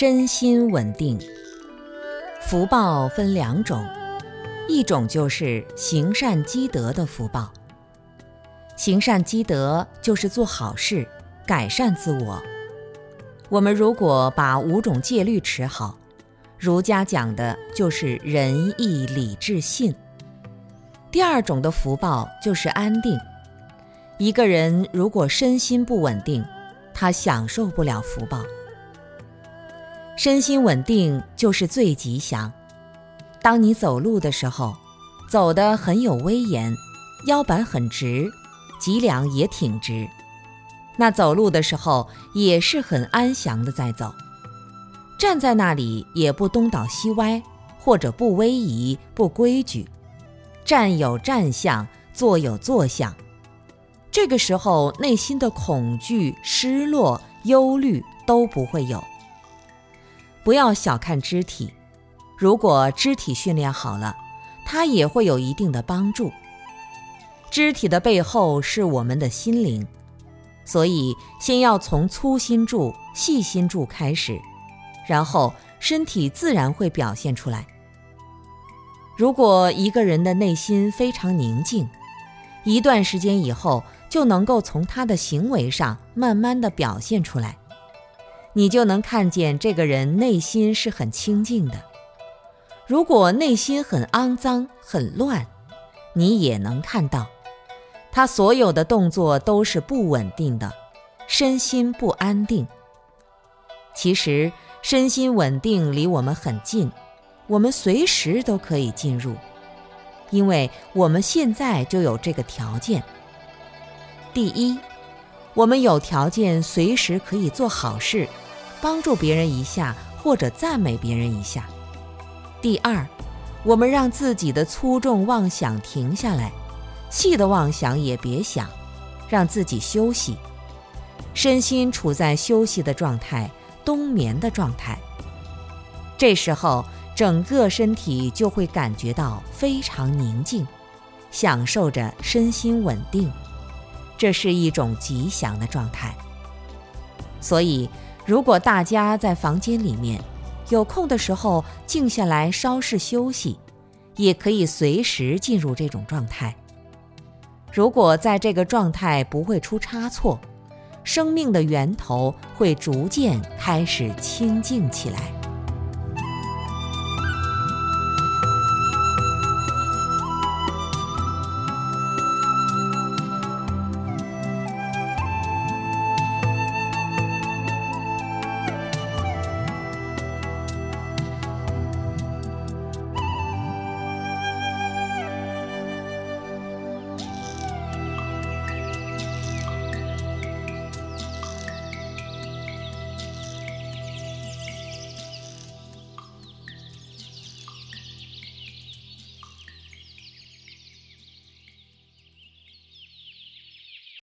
身心稳定。福报分两种，一种就是行善积德的福报。行善积德就是做好事，改善自我。我们如果把五种戒律持好，儒家讲的就是仁义礼智信。第二种的福报就是安定。一个人如果身心不稳定，他享受不了福报。身心稳定就是最吉祥。当你走路的时候，走得很有威严，腰板很直，脊梁也挺直，那走路的时候也是很安详的在走。站在那里也不东倒西歪，或者不威仪、不规矩。站有站相，坐有坐相。这个时候内心的恐惧、失落、忧虑都不会有。不要小看肢体，如果肢体训练好了，它也会有一定的帮助。肢体的背后是我们的心灵，所以先要从粗心住、细心住开始，然后身体自然会表现出来。如果一个人的内心非常宁静，一段时间以后就能够从他的行为上慢慢的表现出来。你就能看见这个人内心是很清净的。如果内心很肮脏、很乱，你也能看到，他所有的动作都是不稳定的，身心不安定。其实身心稳定离我们很近，我们随时都可以进入，因为我们现在就有这个条件。第一，我们有条件随时可以做好事。帮助别人一下，或者赞美别人一下。第二，我们让自己的粗重妄想停下来，细的妄想也别想，让自己休息，身心处在休息的状态、冬眠的状态。这时候，整个身体就会感觉到非常宁静，享受着身心稳定，这是一种吉祥的状态。所以。如果大家在房间里面有空的时候静下来稍事休息，也可以随时进入这种状态。如果在这个状态不会出差错，生命的源头会逐渐开始清净起来。